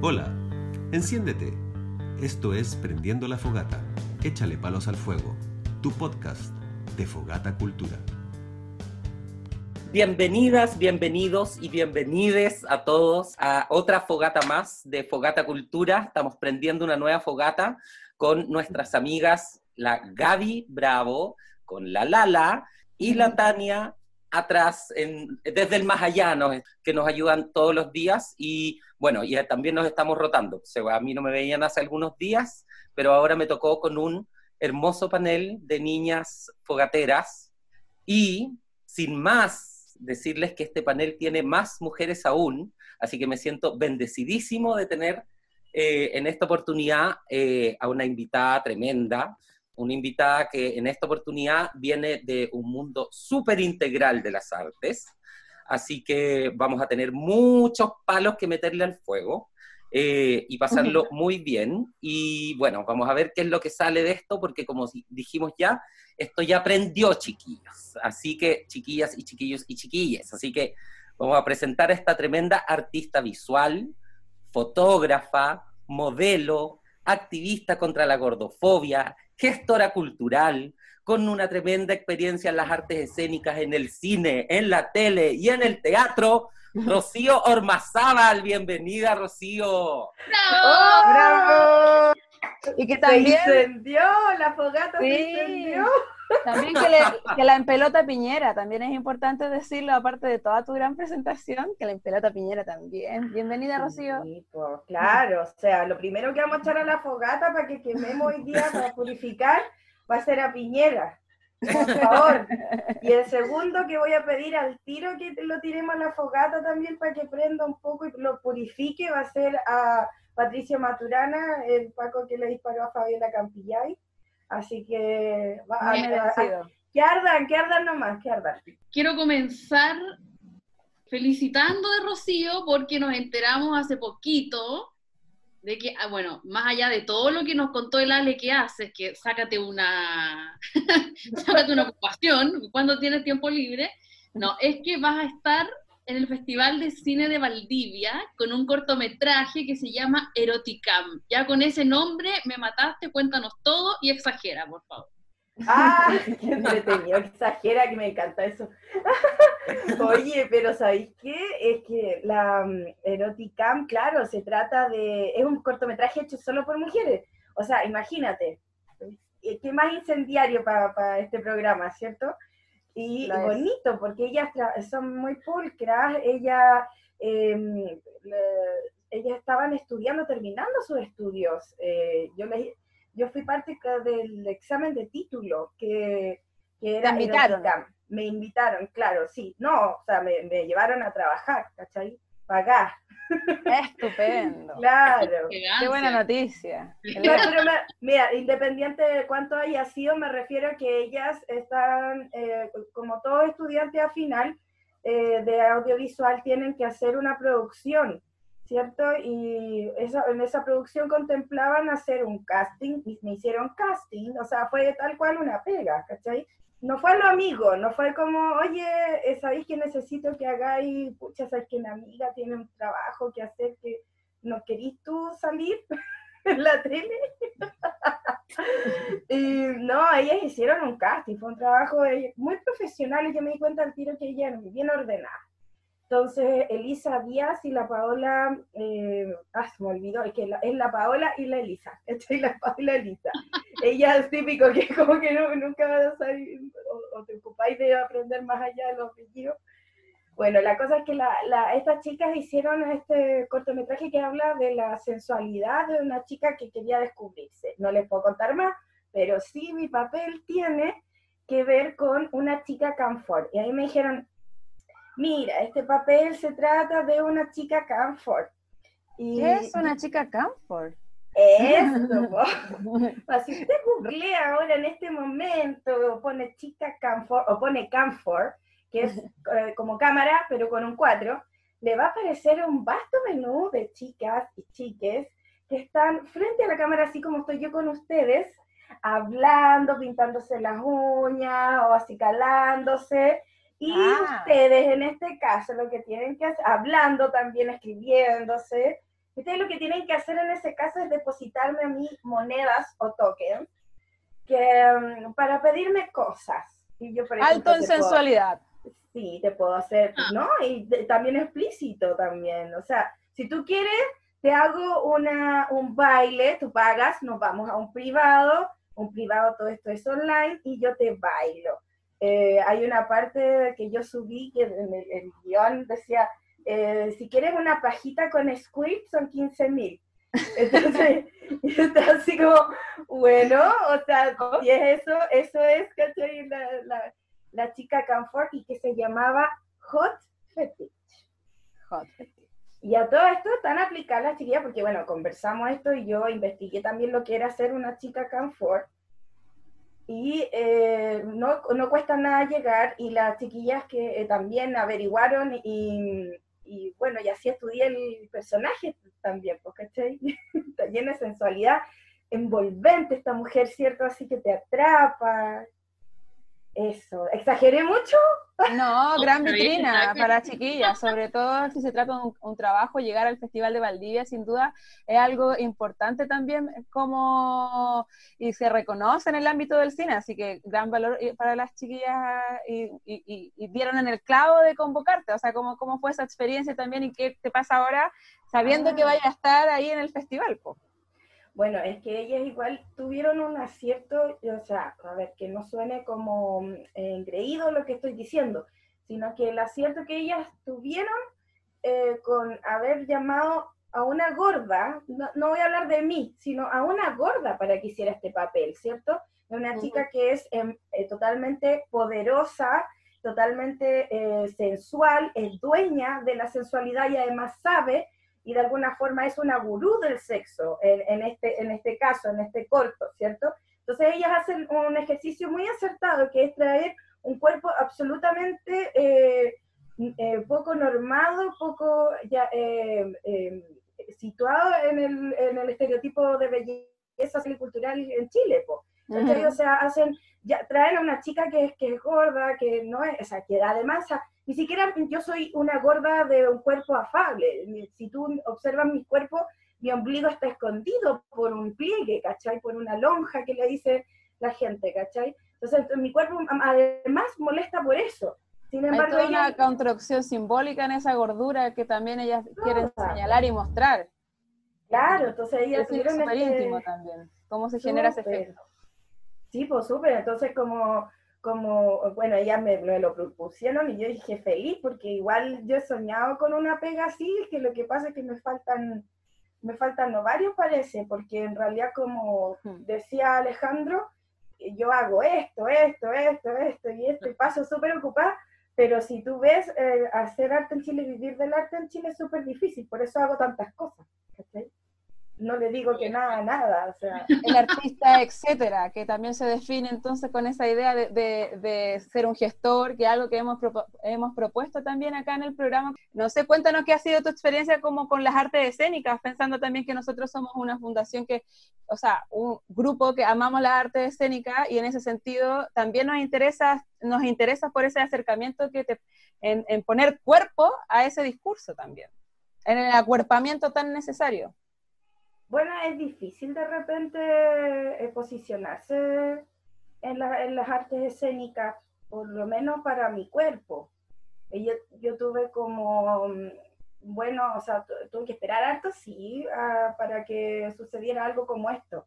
Hola, enciéndete. Esto es Prendiendo la Fogata. Échale palos al fuego. Tu podcast de Fogata Cultura. Bienvenidas, bienvenidos y bienvenides a todos a otra fogata más de Fogata Cultura. Estamos prendiendo una nueva fogata con nuestras amigas, la Gaby Bravo, con la Lala y la Tania atrás, en, desde el más allá, que nos ayudan todos los días y bueno, y también nos estamos rotando. O sea, a mí no me veían hace algunos días, pero ahora me tocó con un hermoso panel de niñas fogateras y sin más decirles que este panel tiene más mujeres aún, así que me siento bendecidísimo de tener eh, en esta oportunidad eh, a una invitada tremenda, una invitada que en esta oportunidad viene de un mundo súper integral de las artes, así que vamos a tener muchos palos que meterle al fuego eh, y pasarlo muy bien. Y bueno, vamos a ver qué es lo que sale de esto, porque como dijimos ya, esto ya aprendió, chiquillos. Así que, chiquillas y chiquillos y chiquillas. Así que vamos a presentar a esta tremenda artista visual, fotógrafa, modelo, activista contra la gordofobia, gestora cultural, con una tremenda experiencia en las artes escénicas, en el cine, en la tele y en el teatro. Rocío Ormazábal, bienvenida Rocío. ¡Bravo! ¡Bravo! Y que también... Se incendió, la fogata se incendió. También que, la empelota Piñera, también es importante decirlo, aparte de toda tu gran presentación, que la empelota Piñera también. Bienvenida, Rocío. Sí, pues, claro, o sea, lo primero que vamos a echar a la fogata para que quememos hoy día para purificar va a ser a Piñera. Por favor. Y el segundo que voy a pedir al tiro que lo tiremos a la fogata también para que prenda un poco y lo purifique va a ser a Patricia Maturana, el Paco que le disparó a Fabiola Campillay. Así que va a, que ardan, que ardan nomás, que ardan. Quiero comenzar felicitando de Rocío porque nos enteramos hace poquito de que, ah, bueno, más allá de todo lo que nos contó el Ale que haces, que sácate una, sácate una ocupación cuando tienes tiempo libre, no, es que vas a estar en el Festival de Cine de Valdivia con un cortometraje que se llama Eroticam. Ya con ese nombre me mataste, cuéntanos todo y exagera, por favor. Ah, qué entretenido, exagera, que me encanta eso. Oye, pero ¿sabéis qué? Es que la um, Eroticam, claro, se trata de, es un cortometraje hecho solo por mujeres. O sea, imagínate, eh, qué más incendiario para este programa, ¿cierto? Y bonito, porque ellas son muy pulcras, ellas, em, ellas estaban estudiando, terminando sus estudios. Eh, yo, les, yo fui parte del examen de título que, que era... ¿Te invitaron? Me invitaron, claro, sí. No, o sea, me, me llevaron a trabajar, ¿cachai? Pagar. Estupendo. claro. Qué buena noticia. mira, independiente de cuánto haya sido, me refiero a que ellas están, eh, como todo estudiante a final eh, de audiovisual, tienen que hacer una producción, ¿cierto? Y en esa producción contemplaban hacer un casting, y me hicieron casting, o sea, fue tal cual una pega, ¿cachai? No fue lo amigo, no fue como, oye, eh, ¿sabéis que necesito que hagáis? Pucha, ¿sabéis que mi amiga tiene un trabajo que hacer que no querís tú salir en la tele? y no, ellas hicieron un casting, fue un trabajo muy profesional y yo me di cuenta al tiro que ella era bien ordenada. Entonces, Elisa Díaz y la Paola, eh, ah, se me olvidó, es que es la Paola y la Elisa, es la Paola la Elisa. Ella es típico que como que nunca vas a salir, o, te ocupáis de aprender más allá de los apellidos. Bueno, la cosa es que la, estas chicas hicieron este cortometraje que habla de la sensualidad de una chica que quería descubrirse. No les puedo contar más, pero sí mi papel tiene que ver con una chica Camfort. Y ahí me dijeron, mira, este papel se trata de una chica Camfort. Y, ¿Qué es una chica Camfort? Eso, si usted googlea ahora en este momento, pone chica Camfort, o pone Camfort, que es eh, como cámara, pero con un 4, le va a aparecer un vasto menú de chicas y chiques que están frente a la cámara, así como estoy yo con ustedes, hablando, pintándose las uñas o acicalándose, y ah. ustedes en este caso lo que tienen que hacer, hablando también, escribiéndose, Ustedes lo que tienen que hacer en ese caso es depositarme a mí monedas o tokens que, mm, para pedirme cosas. Y yo, por Alto ejemplo, en te puedo- sensualidad. Sí, te puedo hacer, Ah. ¿no? Y de- también explícito también. O sea, si tú quieres, te hago una, un baile, tú pagas, nos vamos a un privado, un privado todo esto es online y yo te bailo. Eh, hay una parte que yo subí que en el, el guion decía, eh, si quieres una pajita con squid son 15 mil. Entonces, yo estaba así como, bueno, o sea, si es eso, eso es, ¿cachai? La, la, la chica Comfort y que se llamaba Hot Fetish. Hot. Y a todo esto están aplicadas las chiquillas, porque bueno, conversamos esto y yo investigué también lo que era ser una chica Comfort. Y eh, no, no cuesta nada llegar, y las chiquillas que eh, también averiguaron, y, y bueno, y así estudié el personaje también, ¿cachai? Está llena de sensualidad, envolvente esta mujer, ¿cierto? Así que te atrapa. Eso, ¿exageré mucho? No, gran vitrina para chiquillas, sobre todo si se trata de un, un trabajo, llegar al Festival de Valdivia sin duda es algo importante también como y se reconoce en el ámbito del cine, así que gran valor eh, para las chiquillas y, y- y- y dieron en el clavo de convocarte, o sea, cómo, cómo fue esa experiencia también y qué te pasa ahora sabiendo que Ah. vaya a estar ahí en el festival. po. Bueno, es que ellas igual tuvieron un acierto, o sea, a ver, que no suene como mm, engreído lo que estoy diciendo, sino que el acierto que ellas tuvieron eh, con haber llamado a una gorda, no, no voy a hablar de mí, sino a una gorda para que hiciera este papel, ¿cierto? De una chica que es em, eh, totalmente poderosa, totalmente eh, sensual, es dueña de la sensualidad y además sabe y de alguna forma es una gurú del sexo en, en este, en este caso, en este corto, ¿cierto? Entonces ellas hacen un ejercicio muy acertado que es traer un cuerpo absolutamente eh, eh, poco normado, poco ya, eh, eh, situado en el, en el estereotipo de belleza cultural en Chile, po. ¿cachai? O sea, hacen, ya, traen a una chica que es, que es gorda, que no es, o sea, que además, o sea, ni siquiera yo soy una gorda de un cuerpo afable. Si tú observas mi cuerpo, mi ombligo está escondido por un pliegue, ¿cachai? Por una lonja que le dice la gente, ¿cachai? Entonces, mi cuerpo además molesta por eso. Sin Hay embargo, toda una construcción simbólica en esa gordura que también ellas quieren señalar y mostrar. claro, entonces ellas Es tuvieron súper este- íntimo también. ¿Cómo se genera ese efecto? Sí, pues súper. Entonces, como, como, bueno, ellas me, me lo propusieron y yo dije feliz, porque igual yo he soñado con una pega así, que lo que pasa es que me faltan, me faltan ovarios parece, porque en realidad, como Hmm. decía Alejandro, yo hago esto, esto, esto, esto y esto, y paso súper ocupada, pero si tú ves, eh, hacer arte en Chile, vivir del arte en Chile es súper difícil, por eso hago tantas cosas. No le digo que nada, nada. El artista, etcétera, que también se define entonces con esa idea de, de- ser un gestor, que es algo que hemos, hemos propuesto también acá en el programa. No sé, cuéntanos qué ha sido tu experiencia como con las artes escénicas, pensando también que nosotros somos una fundación que, o sea, un grupo que amamos la arte escénica y en ese sentido también nos interesa, nos interesa por ese acercamiento que te, en, en poner cuerpo a ese discurso también, en el acuerpamiento tan necesario. Bueno, es difícil de repente eh, posicionarse en, la- en las artes escénicas, por lo menos para mi cuerpo. Yo, yo tuve como, mm, bueno, o sea, tu- tuve que esperar harto, sí, ah, para que sucediera algo como esto,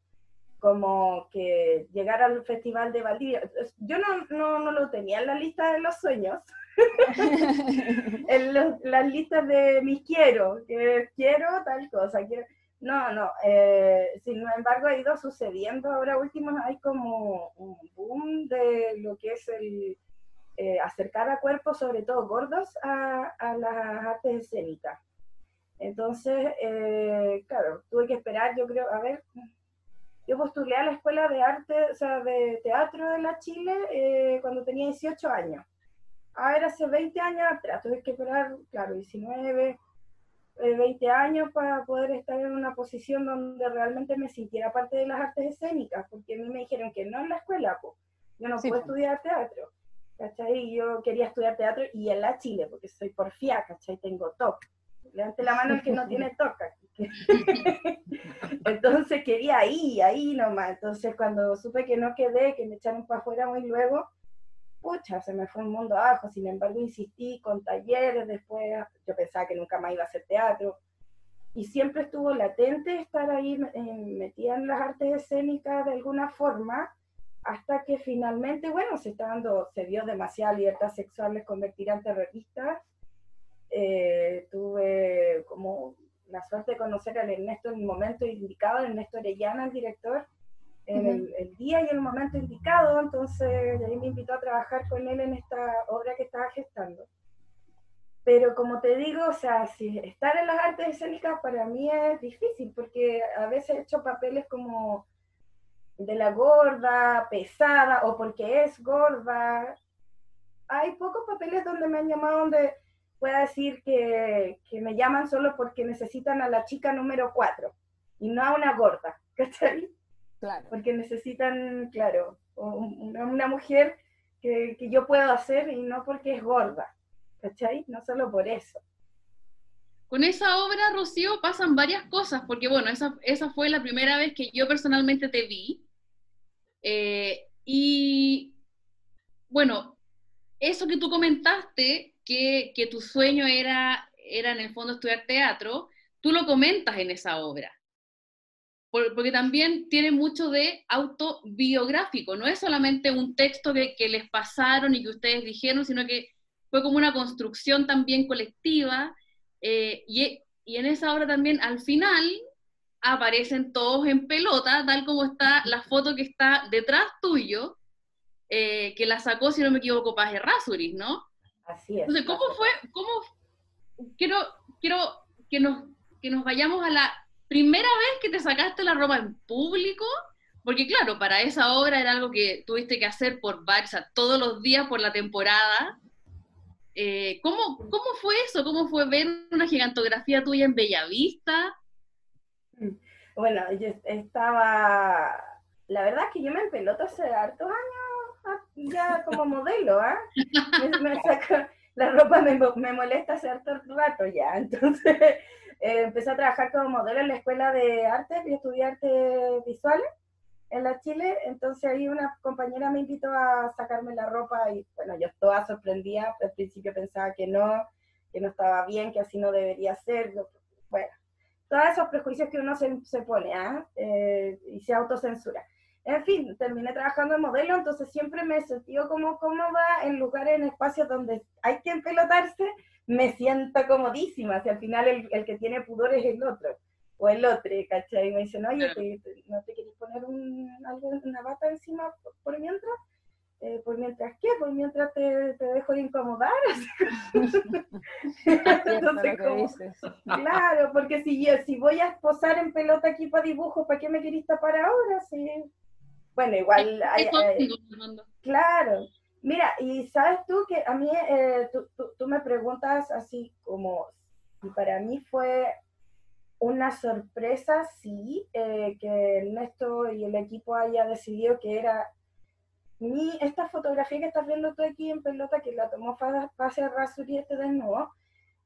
como que llegara al Festival de Valdivia. Yo no, no, no lo tenía en la lista de los sueños, en los- las listas de mis quiero, que quiero tal cosa, quiero... No, no, eh, sin embargo ha ido sucediendo, ahora último hay como un boom de lo que es el eh, acercar a cuerpos, sobre todo gordos, a, las artes escénicas. Entonces, eh, claro, tuve que esperar, yo creo, a ver, yo postulé a la Escuela de Arte, o sea, de Teatro de la Chile eh, cuando tenía 18 años. A ver, hace 20 años atrás, tuve que esperar, claro, 19, eh, 20 años para poder estar en una posición donde realmente me sintiera parte de las artes escénicas, porque a mí me dijeron que no en la escuela, pues, yo no Sí, puedo estudiar teatro, ¿cachai? Y yo quería estudiar teatro y en la Chile, porque soy porfía, ¿cachai? Tengo TOC. Levante la mano el que no tiene TOC, que Entonces quería ahí, ahí nomás. Entonces cuando supe que no quedé, que me echaron para afuera muy luego, pucha, se me fue un mundo abajo. Sin embargo, insistí con talleres, después yo pensaba que nunca más iba a hacer teatro. Y siempre estuvo latente estar ahí metida en las artes escénicas de alguna forma, hasta que finalmente, bueno, se está dando, se dio demasiada libertad sexual de convertir en terrorista. Eh, tuve como la suerte de conocer al Ernesto en el momento indicado, Ernesto Orellana, el director, en el, día y el momento indicado, entonces ahí me invitó a trabajar con él en esta obra que estaba gestando. Pero como te digo, o sea, si estar en las artes escénicas para mí es difícil, porque a veces he hecho papeles como de la gorda, pesada, o porque es gorda. Hay pocos papeles donde me han llamado donde pueda decir que, que, me llaman solo porque necesitan a la chica número 4 y no a una gorda, ¿cachai? Claro. Porque necesitan, claro, una, una mujer que, que, yo puedo hacer y no porque es gorda, ¿cachai? No solo por eso. Con esa obra, Rocío, pasan varias cosas, porque bueno, esa, esa fue la primera vez que yo personalmente te vi. Eh, y bueno, eso que tú comentaste que, tu sueño era, era en el fondo estudiar teatro, tú lo comentas en esa obra. Porque también tiene mucho de autobiográfico, no es solamente un texto que, les pasaron y que ustedes dijeron, sino que fue como una construcción también colectiva. Eh, y, en esa obra también al final aparecen todos en pelota, tal como está la foto que está detrás tuyo, eh, que la sacó, si no me equivoco, Paz Rasuris, ¿no? Así es. Entonces, ¿cómo fue? ¿Cómo? Quiero, quiero que, nos, que nos vayamos a la primera vez que te sacaste la ropa en público, porque claro, para esa obra era algo que tuviste que hacer por varios, todos los días por la temporada. Eh, ¿cómo, ¿Cómo fue eso? ¿Cómo fue ver una gigantografía tuya en Bellavista? Bueno, yo estaba, la verdad es que yo me empeloto hace hartos años ya como modelo, ¿ah? Me, la ropa me, me, molesta cierto rato ya, entonces eh, empecé a trabajar como modelo en la escuela de arte, y estudié artes visuales en la Chile, entonces ahí una compañera me invitó a sacarme la ropa y bueno, yo toda sorprendida, al principio pensaba que no, que no estaba bien, que así no debería ser, bueno, todos esos prejuicios que uno se, se pone, ¿ah? Eh, y se autocensura. En fin, terminé trabajando en modelo, entonces siempre me he sentido como cómoda en lugares, en espacios donde hay que empelotarse, me siento comodísima, si al final el, que tiene pudor es el otro, o el otro, ¿cachai? Y me dicen, oye, ¿no te quieres poner un, una bata encima por, mientras? Eh, ¿Por mientras qué? ¿Por mientras te, te dejo de incomodar? entonces, claro, porque si, yo, si voy a posar en pelota aquí para dibujo, ¿para qué me querís tapar ahora? Sí. Bueno, igual... Hay, claro. Mira, y sabes tú que a mí, eh, tú, tú, me preguntas así como, y para mí fue una sorpresa, sí, eh, que Ernesto y el equipo haya decidido que era mi, esta fotografía que estás viendo tú aquí en pelota, que la tomó Fase Rasuri este de nuevo,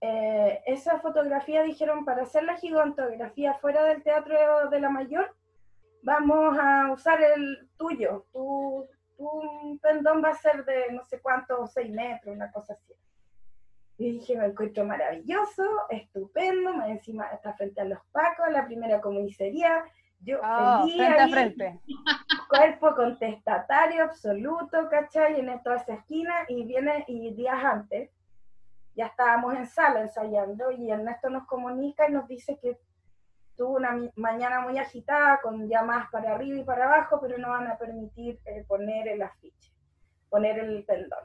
eh, esa fotografía dijeron para hacer la gigantografía fuera del Teatro de la Mayor, vamos a usar el tuyo, tu, tu pendón va a ser de no sé cuántos, seis metros, una cosa así. Y dije, me encuentro maravilloso, estupendo, más encima está frente a los pacos, la primera comisaría, yo oh, frente a frente. cuerpo contestatario absoluto, ¿cachai? En toda esa esquina, y viene, y días antes, ya estábamos en sala ensayando, y Ernesto nos comunica y nos dice que tuvo una mañana muy agitada con llamas para arriba y para abajo, pero no van a permitir eh, poner el afiche, poner el pendón.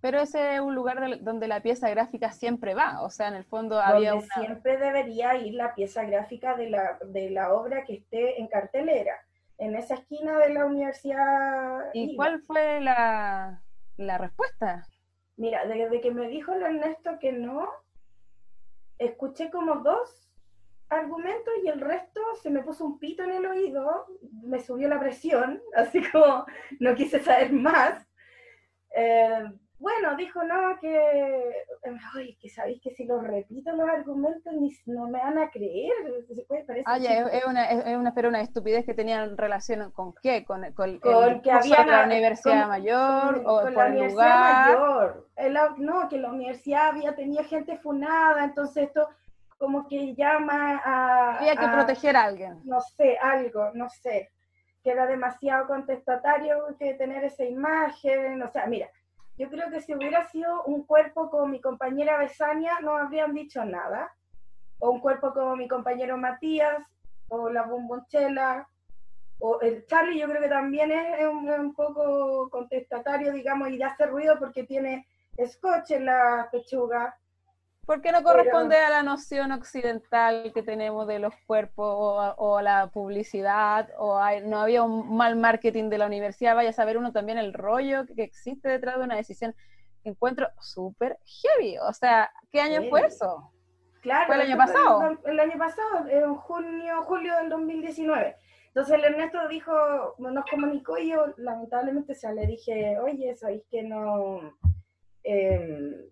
Pero ese es un lugar donde la pieza gráfica siempre va, o sea, en el fondo había una... siempre debería ir la pieza gráfica de la, de la obra que esté en cartelera, en esa esquina de la universidad. ¿Y cuál fue la, la respuesta? Mira, desde que me dijo el Ernesto que no, escuché como dos argumento y el resto se me puso un pito en el oído, me subió la presión, así como no quise saber más. Eh, bueno, dijo, no, que, ay, que sabéis que si los repito los argumentos ni, no me van a creer. ah, ya, es, una, es, una, pero una estupidez que tenían relación con qué, con, con, con que había la universidad mayor o con la el universidad lugar. mayor. no, que la universidad había tenido gente funada, entonces esto como que llama a... Había que a- proteger a alguien. no sé, algo, no sé, que era demasiado contestatario que tener esa imagen, o sea, mira, yo creo que si hubiera sido un cuerpo como mi compañera Besania, no habrían dicho nada, o un cuerpo como mi compañero Matías, o la Bumbonchela, o el Charlie, yo creo que también es un, un poco contestatario, digamos, y hace ruido porque tiene scotch en la pechuga, ¿Por qué no corresponde a la noción occidental que tenemos de los cuerpos o, a- o a la publicidad? ¿O hay- no había un mal marketing de la universidad? Vaya a saber uno también el rollo que, existe detrás de una decisión encuentro súper heavy. O sea, ¿qué año Sí. fue eso? Claro, ¿Fue el año pasado? El, el año pasado, en junio, julio del 2019. Entonces el Ernesto dijo, nos comunicó y yo lamentablemente o sea, le dije, oye, sabéis que no... eh,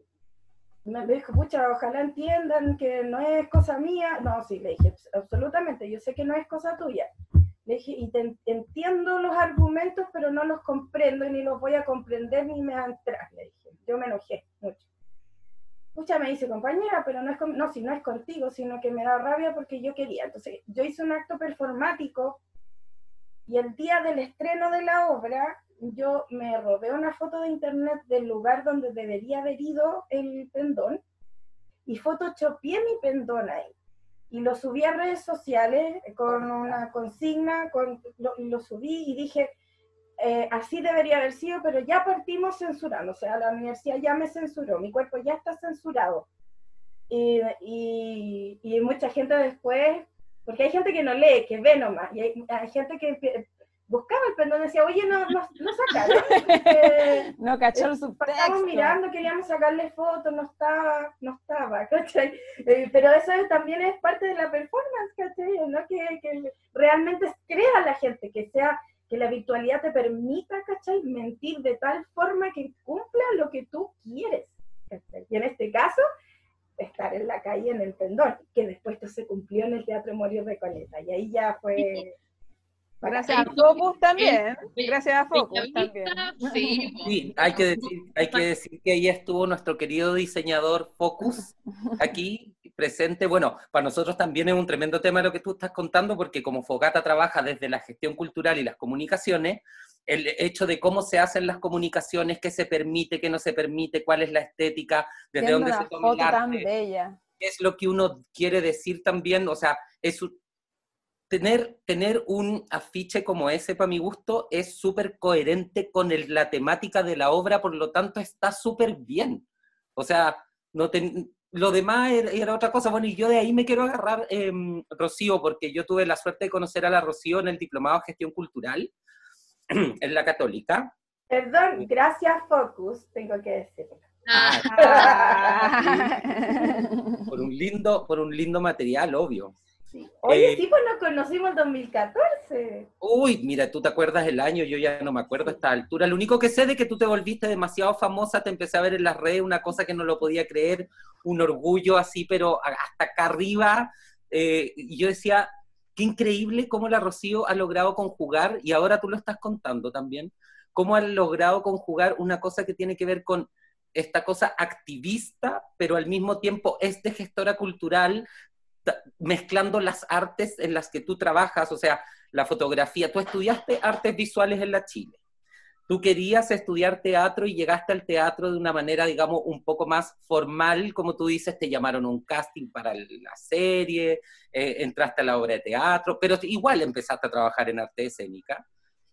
me dijo, pucha, ojalá entiendan que no es cosa mía. No, sí, le dije, absolutamente, yo sé que no es cosa tuya. Le dije, y te, entiendo los argumentos, pero no los comprendo ni los voy a comprender ni me van a entrar. Le dije, yo me enojé mucho. Pucha, me dice, compañera, pero no es, con- no, si no es contigo, sino que me da rabia porque yo quería. Entonces, yo hice un acto performático y el día del estreno de la obra, yo me robé una foto de internet del lugar donde debería haber ido el pendón y photoshopeé mi pendón ahí. Y lo subí a redes sociales con una consigna, con, lo, subí y dije, eh, así debería haber sido, pero ya partimos censurando, o sea, la universidad ya me censuró, mi cuerpo ya está censurado. Y, y, mucha gente después, porque hay gente que no lee, que ve nomás, y hay, gente que buscaba el pendón y decía, oye, no, no, no sacaron. Eh, No cachó el Estábamos subtexto. mirando, queríamos sacarle fotos, no estaba, no estaba, ¿cachai? Eh, pero eso es- también es parte de la performance, ¿cachai? ¿No? Que, que realmente crea la gente, que sea, que la virtualidad te permita, ¿cachai? Mentir de tal forma que cumpla lo que tú quieres, ¿cachai? Y en este caso, estar en la calle en el pendón, que después esto se cumplió en el Teatro Morir de Coleta, y ahí ya fue... Gracias a Focus también. Gracias a Focus también. Sí, Sí, hay que decir, hay que decir que ahí estuvo nuestro querido diseñador Focus aquí presente. Bueno, para nosotros también es un tremendo tema lo que tú estás contando, porque como Fogata trabaja desde la gestión cultural y las comunicaciones, el hecho de cómo se hacen las comunicaciones, qué se permite, qué no se permite, cuál es la estética, desde dónde se toma el tan arte, bella. qué es lo que uno quiere decir también, o sea, es un- tener, tener un afiche como ese, para mi gusto, es súper coherente con el- la temática de la obra, por lo tanto está súper bien. O sea, no ten- lo demás era, era otra cosa. Bueno, y yo de ahí me quiero agarrar, em, Rocío, porque yo tuve la suerte de conocer a la Rocío en el Diplomado de Gestión Cultural, en la Católica. Perdón, gracias Focus, tengo que decirlo. Ah, Por un lindo, por un lindo material, obvio. Sí. Oye, Eh, sí, pues nos conocimos en 2014. Uy, mira, tú te acuerdas el año, yo ya no me acuerdo a esta altura. Lo único que sé de que tú te volviste demasiado famosa, te empecé a ver en las redes, una cosa que no lo podía creer, un orgullo así, pero hasta acá arriba. eh, y yo decía, qué increíble cómo la Rocío ha logrado conjugar, y ahora tú lo estás contando también, cómo ha logrado conjugar una cosa que tiene que ver con esta cosa activista, pero al mismo tiempo es de gestora cultural, mezclando las artes en las que tú trabajas, o sea, la fotografía. Tú estudiaste artes visuales en la Chile. Tú querías estudiar teatro y llegaste al teatro de una manera, digamos, un poco más formal, como tú dices, te llamaron un casting para la serie, eh, entraste a la obra de teatro, pero igual empezaste a trabajar en arte escénica.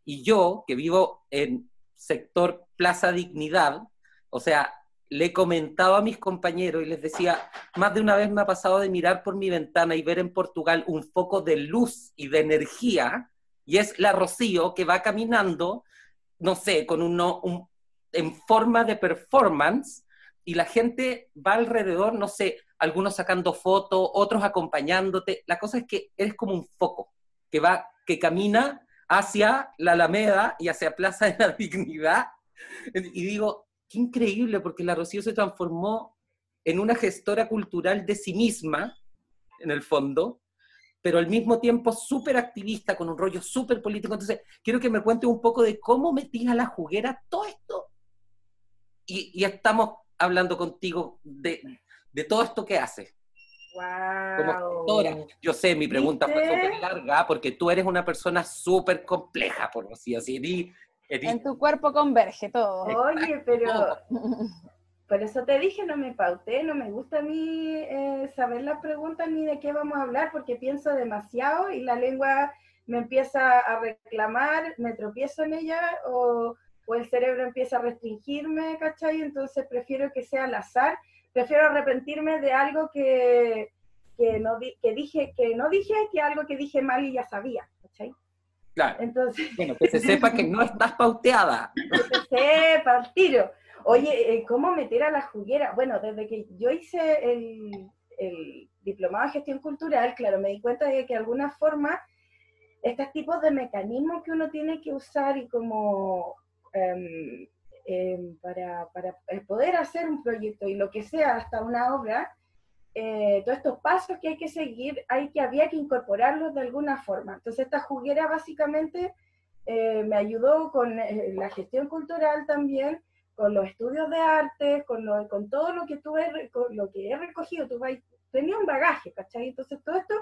Y yo, que vivo en sector Plaza Dignidad, o sea, le he comentado a mis compañeros y les decía, más de una vez me ha pasado de mirar por mi ventana y ver en Portugal un foco de luz y de energía, y es la Rocío que va caminando, no sé, con uno, un, en forma de performance, y la gente va alrededor, no sé, algunos sacando fotos, otros acompañándote. La cosa es que eres como un foco que va, que camina hacia la Alameda y hacia Plaza de la Dignidad. Y digo, qué increíble, porque la Rocío se transformó en una gestora cultural de sí misma, en el fondo, pero al mismo tiempo súper activista, con un rollo súper político. Entonces, quiero que me cuentes un poco de cómo metías a la juguera todo esto. Y, y estamos hablando contigo de, de todo esto que haces. Como gestora. Yo sé, mi pregunta fue súper larga porque tú eres una persona súper compleja, por así decir. En tu cuerpo converge todo. Oye, pero por eso te dije, no me pauté, no me gusta a mí eh, saber las preguntas ni de qué vamos a hablar porque pienso demasiado y la lengua me empieza a reclamar, me tropiezo en ella o, o el cerebro empieza a restringirme, ¿cachai? Entonces prefiero que sea al azar, prefiero arrepentirme de algo que, que, no di- que dije que no dije que algo que dije mal y ya sabía, ¿cachai? Claro. Entonces, Bueno, que se sepa que no estás pauteada. que se sepa al tiro. Oye, eh, ¿cómo meter a la juguera? Bueno, desde que yo hice el, el diplomado de gestión cultural, claro, me di cuenta de que de alguna forma estos tipos de mecanismos que uno tiene que usar y como em, para, para poder hacer un proyecto y lo que sea, hasta una obra, eh, todos estos pasos que hay que seguir, hay que, había que incorporarlos de alguna forma. Entonces esta juguera básicamente eh, me ayudó con eh, la gestión cultural también, con los estudios de arte, con, lo- con todo lo que tuve, con lo que he recogido, tuve, tenía un bagaje, ¿cachai? Entonces todo esto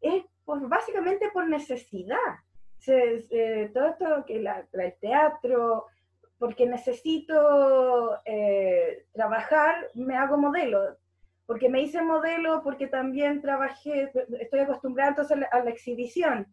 es pues, básicamente por necesidad. Se- se- todo esto que la, la- el teatro, porque necesito eh, trabajar, me hago modelo, porque me hice modelo, porque también trabajé, estoy acostumbrada entonces a la, exhibición,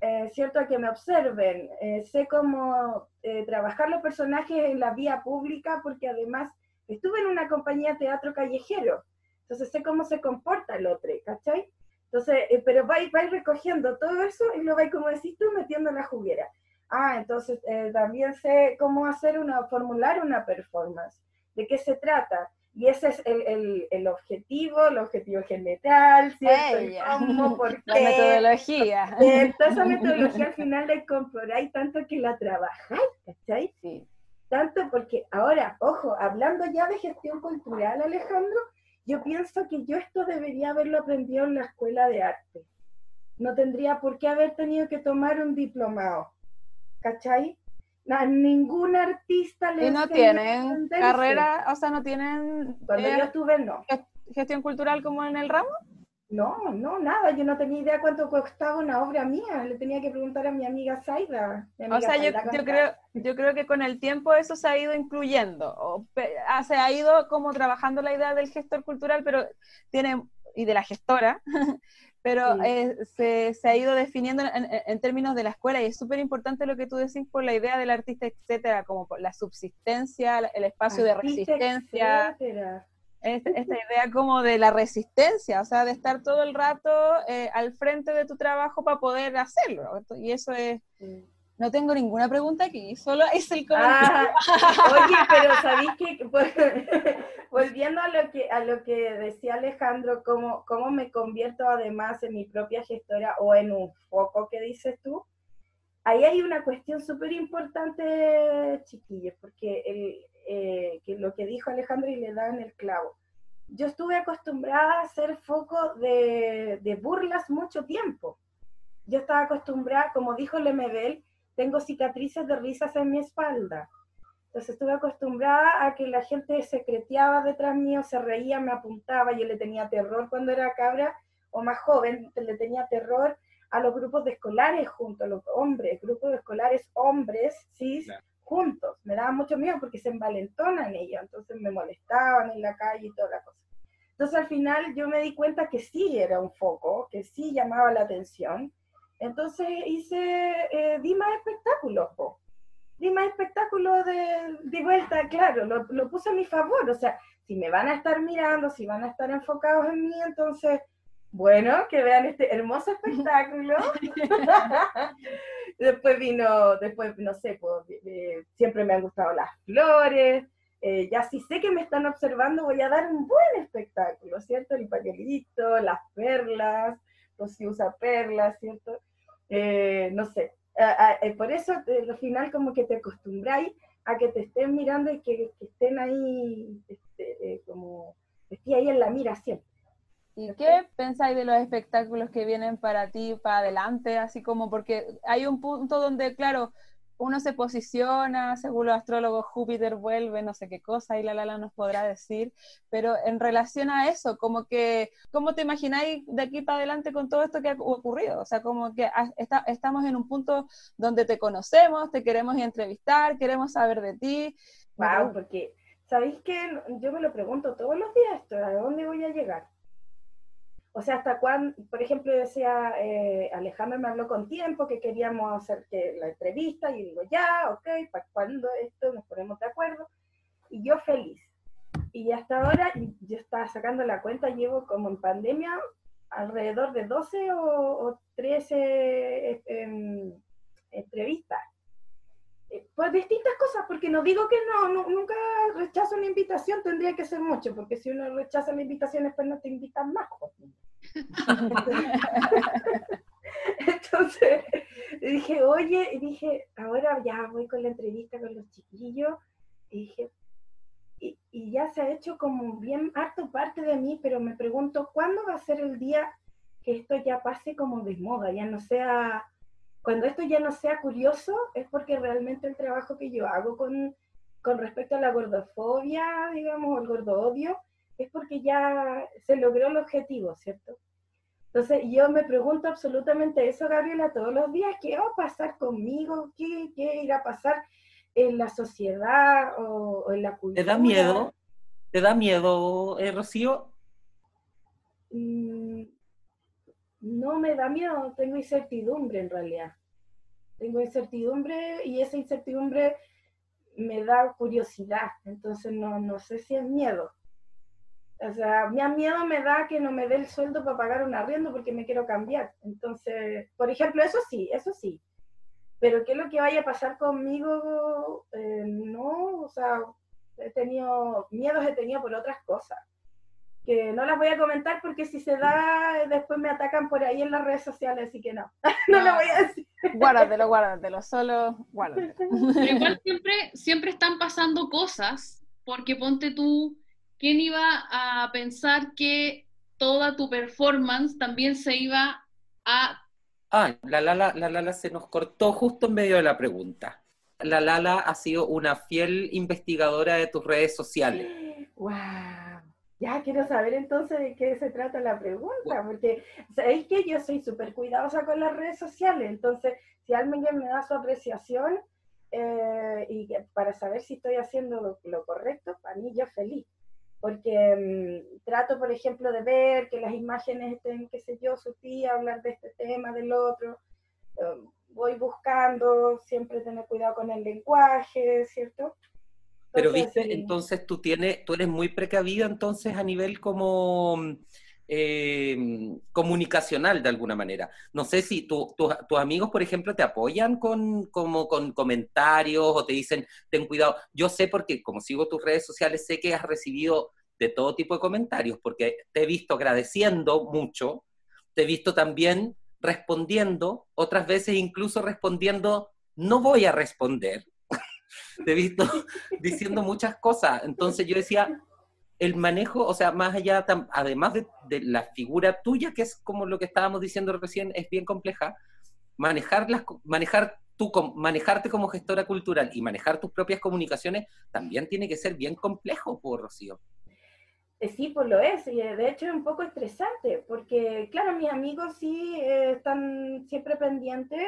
eh, ¿cierto? A que me observen, eh, sé cómo eh, trabajar los personajes en la vía pública, porque además estuve en una compañía de teatro callejero, entonces sé cómo se comporta el otro, ¿cachai? Entonces, eh, pero vais, vais recogiendo todo eso y lo vais, como decís tú, metiendo en la juguera. Ah, entonces eh, también sé cómo hacer una, formular una performance, de qué se trata. Y ese es el, el, el objetivo, el objetivo general, ¿cierto? El cómo, por La qué. metodología. ¿cierto? Esa metodología al final la incorporáis tanto que la trabajáis, ¿cachai? Sí. Tanto porque ahora, ojo, hablando ya de gestión cultural, Alejandro, yo pienso que yo esto debería haberlo aprendido en la escuela de arte. No tendría por qué haber tenido que tomar un diplomado, ¿cachai? Na- ningún artista le Y no a tienen carrera, o sea, no tienen Cuando eh, yo estuve, no. gestión cultural como en el ramo. No, no, nada. Yo no tenía idea cuánto costaba una obra mía. Le tenía que preguntar a mi amiga Zaida. O sea, yo, yo creo, yo creo que con el tiempo eso se ha ido incluyendo, o ah, se ha ido como trabajando la idea del gestor cultural, pero tiene, y de la gestora, pero Sí. eh, se, se ha ido definiendo en, en- términos de la escuela y es súper importante lo que tú decís por la idea del artista, etcétera, como por la subsistencia, el espacio de resistencia, etcétera. esta, esta idea como de la resistencia, o sea, de estar todo el rato eh, al frente de tu trabajo para poder hacerlo. Y eso es, Sí. No tengo ninguna pregunta aquí, solo es el comentario. Ah, oye, pero sabéis que volviendo a lo que a lo que decía Alejandro, cómo, cómo me convierto además en mi propia gestora o en un foco que dices tú, ahí hay una cuestión súper importante, chiquillos, porque eh, lo que dijo Alejandro y le da en el clavo. Yo estuve acostumbrada a ser foco de, de burlas mucho tiempo. Yo estaba acostumbrada, como dijo Lemebel, tengo cicatrices de risas en mi espalda. Entonces estuve acostumbrada a que la gente secreteaba detrás mío, se reía, me apuntaba, yo le tenía terror cuando era cabra o más joven, le tenía terror a los grupos de escolares juntos, los hombres, grupos de escolares hombres, cis, Claro. juntos. Me daba mucho miedo porque se envalentonan ellos, entonces me molestaban en la calle y toda la cosa. Entonces al final yo me di cuenta que sí era un foco, que sí llamaba la atención. Entonces hice, eh, di más espectáculos, po. di más espectáculos de, de vuelta, claro, lo, lo puse a mi favor, o sea, si me van a estar mirando, si van a estar enfocados en mí, entonces, bueno, que vean este hermoso espectáculo. después vino, después, no sé, pues, eh, siempre me han gustado las flores, eh, ya si sé que me están observando, voy a dar un buen espectáculo, ¿cierto? El pañuelito, las perlas, pues si usa perlas, ¿cierto? Eh, no sé. Eh, por eso, eh, al final, como que te acostumbráis, a que te estén mirando y que, estén ahí, este, como, esté ahí en la mira siempre. ¿Y qué pensáis de los espectáculos que vienen para ti, para adelante? Así como, porque hay un punto donde, claro, uno se posiciona, según los astrólogos, Júpiter vuelve, no sé qué cosa, y la Lala nos podrá decir, pero en relación a eso, como que, ¿cómo te imagináis de aquí para adelante con todo esto que ha ocurrido? O sea, como que estamos en un punto donde te conocemos, te queremos entrevistar, queremos saber de ti. Wow, porque, ¿sabéis que Yo me lo pregunto todos los días, ¿a dónde voy a llegar? O sea, hasta cuando, por ejemplo, decía, eh, Alejandro me habló con tiempo que queríamos hacer que la entrevista, y digo, ya, ok, ¿para cuando esto nos ponemos de acuerdo? Y yo feliz. Y hasta ahora, yo estaba sacando la cuenta, llevo como en pandemia alrededor de 12 o, 13 eh, em, entrevistas. Pues distintas cosas, porque no digo que no, nunca rechazo una invitación, tendría que ser mucho, porque si uno rechaza la invitación, después no te invitan más. Entonces dije, oye, dije, ahora ya voy con la entrevista con los chiquillos, y dije, y, ya se ha hecho como bien harto parte de mí, pero me pregunto, ¿cuándo va a ser el día que esto ya pase como de moda, ya no sea, cuando esto ya no sea curioso, es porque realmente el trabajo que yo hago con, con respecto a la gordofobia, digamos, o el gordo es porque ya se logró el objetivo, ¿cierto? Entonces yo me pregunto absolutamente eso, Gabriela, todos los días, ¿qué va a pasar conmigo? ¿Qué, qué irá a pasar en la sociedad o, en la cultura? ¿Te da miedo? ¿Te da miedo, eh, Rocío? Mm, no me da miedo, tengo incertidumbre en realidad. Tengo incertidumbre y esa incertidumbre me da curiosidad, entonces no, no sé si es miedo. O sea, mi miedo me da que no me dé el sueldo para pagar un arriendo porque me quiero cambiar. Entonces, por ejemplo, eso sí, eso sí. Pero qué es lo que vaya a pasar conmigo, eh, no, o sea, he tenido, miedos he tenido por otras cosas. Que no las voy a comentar porque si se da, después me atacan por ahí en las redes sociales, así que no, no lo voy a decir. Guárdatelo, guárdatelo, solo guárdatelo. Pero igual siempre, siempre están pasando cosas, porque ponte tú ¿quién iba a pensar que toda tu performance también se iba a... Ah, la Lala, la Lala se nos cortó justo en medio de la pregunta. La Lala ha sido una fiel investigadora de tus redes sociales. ¡Wow! Ya quiero saber entonces de qué se trata la pregunta, porque sabéis que yo soy súper cuidadosa con las redes sociales, entonces si alguien me da su apreciación eh, y para saber si estoy haciendo lo, lo correcto, para mí yo feliz porque mm, trato, por ejemplo, de ver que las imágenes estén, qué sé yo, su tía, hablar de este tema, del otro. Um, voy buscando, siempre tener cuidado con el lenguaje, ¿cierto? Pero viste, entonces tú tienes, tú eres muy precavida entonces a nivel como eh, comunicacional de alguna manera. No sé si tus amigos, por ejemplo, te apoyan con, como, con comentarios o te dicen, ten cuidado. Yo sé porque como sigo tus redes sociales, sé que has recibido de todo tipo de comentarios, porque te he visto agradeciendo mucho, te he visto también respondiendo, otras veces incluso respondiendo, no voy a responder. te he visto diciendo muchas cosas. Entonces yo decía, el manejo, o sea, más allá, además de, la figura tuya, que es como lo que estábamos diciendo recién, es bien compleja, manejar las, manejar tú, manejarte como gestora cultural y manejar tus propias comunicaciones también tiene que ser bien complejo, por Rocío. Eh, sí, pues lo es, y eh, de hecho es un poco estresante, porque claro, mis amigos sí eh, están siempre pendientes,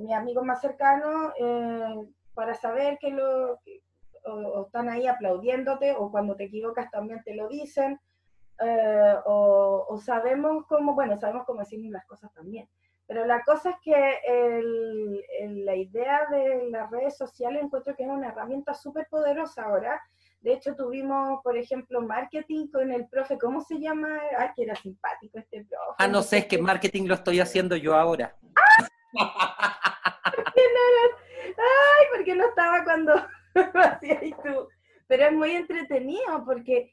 mis amigos más cercanos, para saber que lo, o, están ahí aplaudiéndote, o cuando te equivocas también te lo dicen, eh, o, sabemos cómo, bueno, sabemos cómo decir las cosas también. Pero la cosa es que el, la idea de las redes sociales encuentro que es una herramienta súper poderosa ahora. De hecho, tuvimos, por ejemplo, marketing con el profe, ¿cómo se llama? Ay, que era simpático este profe. Ah, no sé, es que marketing lo estoy haciendo yo ahora. Ay, ¿por qué no estaba cuando Pero es muy entretenido porque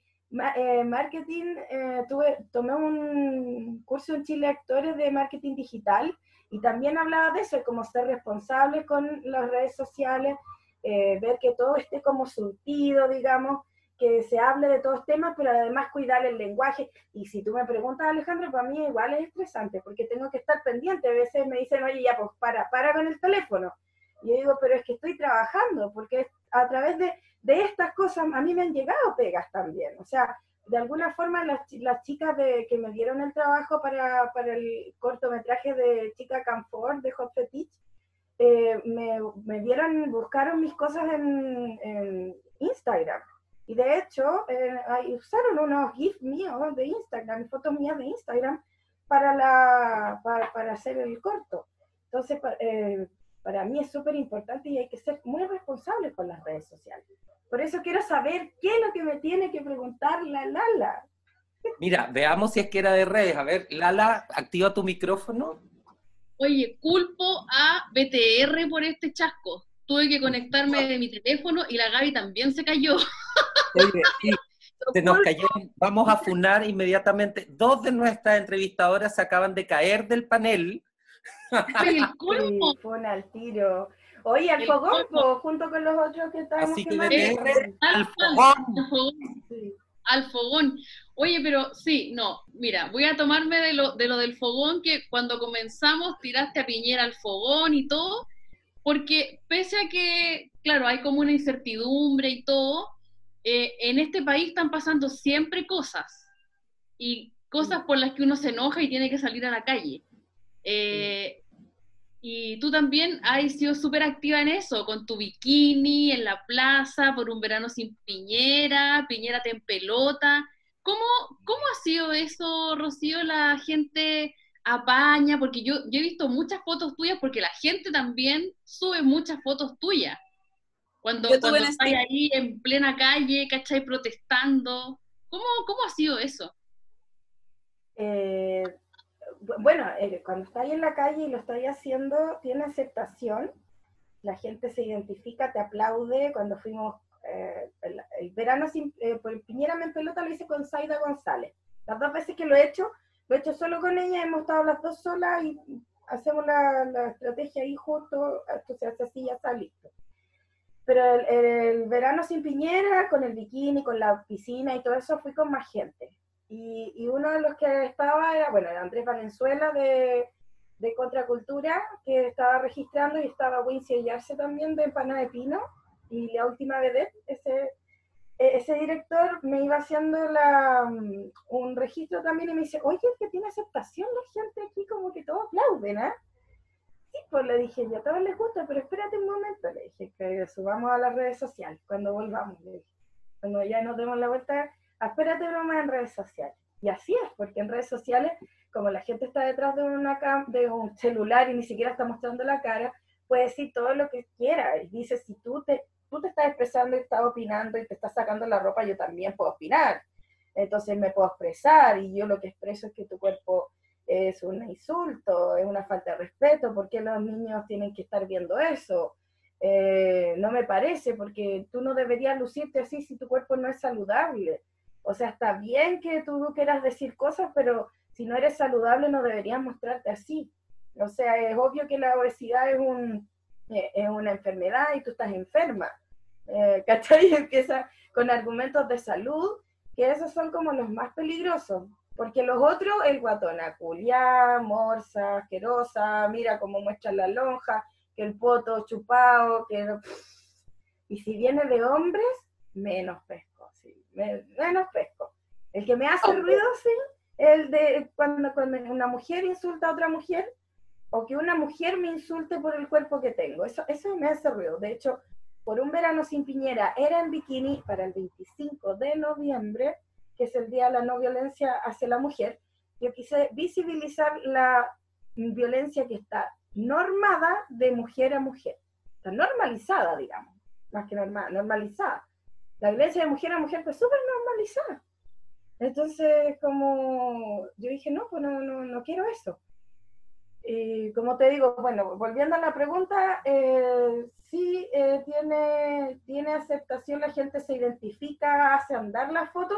eh, marketing, eh, tuve, tomé un curso en Chile Actores de marketing digital y también hablaba de eso, como ser responsable con las redes sociales, eh, ver que todo esté como surtido, digamos, que se hable de todos temas, pero además cuidar el lenguaje. Y si tú me preguntas, Alejandro, para mí igual es estresante, porque tengo que estar pendiente. A veces me dicen, oye, ya, pues para, para con el teléfono. Y yo digo, pero es que estoy trabajando, porque a través de, de estas cosas a mí me han llegado pegas también. O sea, de alguna forma las, las chicas de, que me dieron el trabajo para, para el cortometraje de Chica Camfor, de Hot Fetiche, eh, me, me dieron, buscaron mis cosas en, en Instagram. Y de hecho, eh, usaron unos GIFs míos de Instagram, fotos mías de Instagram, para, la, para, para hacer el corto. Entonces, eh, para mí es súper importante y hay que ser muy responsable con las redes sociales. Por eso quiero saber qué es lo que me tiene que preguntar la Lala. Mira, veamos si es que era de redes. A ver, Lala, activa tu micrófono. Oye, culpo a BTR por este chasco. Tuve que conectarme de mi teléfono y la Gaby también se cayó. Oye, sí, se nos cayeron. Vamos a funar inmediatamente. Dos de nuestras entrevistadoras se acaban de caer del panel el colmo. Sí, al tiro. Oye, al fogón, po, junto con los otros que estábamos Así que al Al fogón. fogón. Sí. al fogón. Oye, pero sí, no, mira, voy a tomarme de lo, de lo del fogón, que cuando comenzamos tiraste a Piñera al fogón y todo, porque pese a que, claro, hay como una incertidumbre y todo, eh, en este país están pasando siempre cosas, y cosas por las que uno se enoja y tiene que salir a la calle. Eh, y tú también has sido súper activa en eso, con tu bikini, en la plaza, por un verano sin Piñera, Piñera te en pelota. ¿Cómo, ¿Cómo ha sido eso, Rocío? La gente apaña, porque yo, yo he visto muchas fotos tuyas, porque la gente también sube muchas fotos tuyas. Cuando, cuando estás este- ahí en plena calle, ¿cachai? Protestando. ¿Cómo, ¿Cómo ha sido eso? Eh, bueno, eh, cuando estáis en la calle y lo estáis haciendo, tiene aceptación. La gente se identifica, te aplaude. Cuando fuimos eh, el, el verano sin eh, por Piñera me en pelota lo hice con Zaida González. Las dos veces que lo he hecho, lo he hecho solo con ella, hemos estado las dos solas y hacemos la, la estrategia ahí justo, esto se hace así, ya está listo. Pero el, el verano sin Piñera, con el bikini, con la piscina y todo eso, fui con más gente. Y, y uno de los que estaba era, bueno, era Andrés Valenzuela de, de Contracultura, que estaba registrando, y estaba Wincy Yarse también de Empana de Pino, y la última vedette, ese, e- ese director me iba haciendo la, mm, un registro también y me dice, oye, es que tiene aceptación la gente aquí, como que todos aplauden, ¿ah? Sí, pues le dije yo, a todos les gusta, pero espérate un momento, le dije, que subamos a las redes sociales cuando volvamos, le dije. Cuando ya nos demos la vuelta, "Ah, espérate nomás en redes sociales. Y así es, porque en redes sociales, como la gente está detrás de, una cam- de un celular y ni siquiera está mostrando la cara, puede decir todo lo que quiera. Y dice, si tú te, tú te estás expresando y estás opinando y te estás sacando la ropa, yo también puedo opinar. Entonces me puedo expresar y yo lo que expreso es que tu cuerpo es un insulto, es una falta de respeto, ¿por qué los niños tienen que estar viendo eso? Eh, no me parece, porque tú no deberías lucirte así si tu cuerpo no es saludable. O sea, está bien que tú quieras decir cosas, pero si no eres saludable no deberías mostrarte así. O sea, es obvio que la obesidad es, un, eh, es una enfermedad y tú estás enferma. Eh, ¿Cachai? Empieza con argumentos de salud, que esos son como los más peligrosos. Porque los otros, el guatona, culiá, morsa, asquerosa, mira cómo muestra la lonja, que el poto chupado, que... Y si viene de hombres, menos pesco, sí, me- menos pesco. El que me hace ruido, sí, el de cuando, cuando una mujer insulta a otra mujer, o que una mujer me insulte por el cuerpo que tengo. Eso, eso me hace ruido. De hecho, por un verano sin piñera, era en bikini para el 25 de noviembre, que es el Día de la No Violencia hacia la Mujer. Yo quise visibilizar la violencia que está normada de mujer a mujer. Está normalizada, digamos, más que normal, normalizada. La violencia de mujer a mujer está súper normalizada. Entonces, como yo dije, no, pues no, no, no quiero eso. Y como te digo, bueno, volviendo a la pregunta, eh, sí eh, tiene, tiene aceptación, la gente se identifica, hace andar las fotos,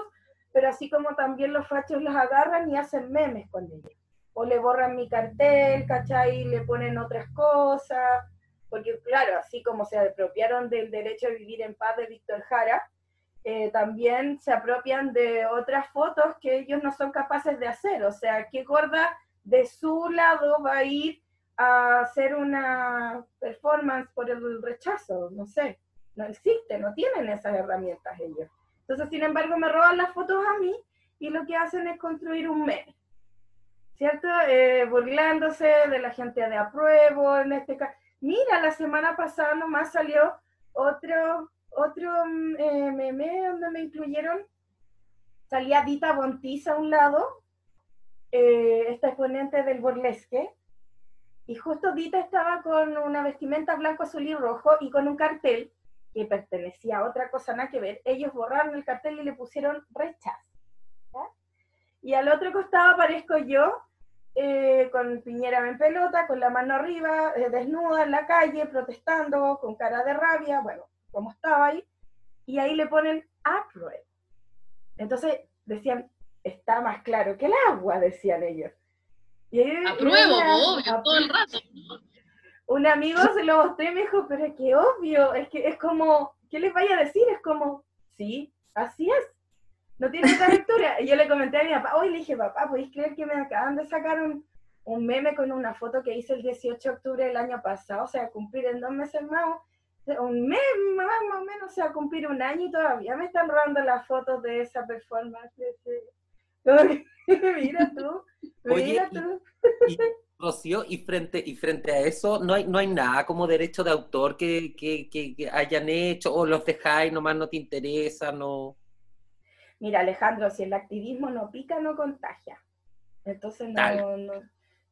pero así como también los fachos los agarran y hacen memes con ellos. O le borran mi cartel, ¿cachai? Y le ponen otras cosas, porque claro, así como se apropiaron del derecho a vivir en paz de Víctor Jara, eh, también se apropian de otras fotos que ellos no son capaces de hacer. O sea, ¿qué gorda de su lado va a ir a hacer una performance por el rechazo? No sé, no existe, no tienen esas herramientas ellos. Entonces, sin embargo, me roban las fotos a mí y lo que hacen es construir un meme. ¿Cierto? Eh, burlándose de la gente de apruebo, en este caso. Mira, la semana pasada nomás salió otro otro eh, meme donde me incluyeron, salía Dita Bontiz a un lado, eh, esta exponente del burlesque, y justo Dita estaba con una vestimenta blanco, azul y rojo y con un cartel que pertenecía a otra cosa, nada que ver. Ellos borraron el cartel y le pusieron rechazo. Y al otro costado aparezco yo, eh, con piñera en pelota, con la mano arriba, desnuda en la calle, protestando, con cara de rabia, bueno, como estaba ahí, y ahí le ponen apruebo. Entonces decían, está más claro que el agua, decían ellos. Y apruebo, obvio, todo el rato. Un amigo se lo mostré y me dijo, pero es que obvio, es que es como, ¿qué les vaya a decir? Es como, sí, así es. No tiene otra lectura. Y yo le comenté a mi papá, hoy le dije, papá, ¿podéis creer que me acaban de sacar un, un meme con una foto que hice el 18 de octubre del año pasado? O sea, cumplir en dos meses más un mes más, o menos, se va a cumplir un año y todavía me están robando las fotos de esa performance. mira tú, mira tú. Y, Rocío, y frente, y frente a eso, no hay, no hay nada como derecho de autor que, que, que, hayan hecho, o los dejáis, nomás no te interesa, no. Mira, Alejandro, si el activismo no pica, no contagia. Entonces no, no,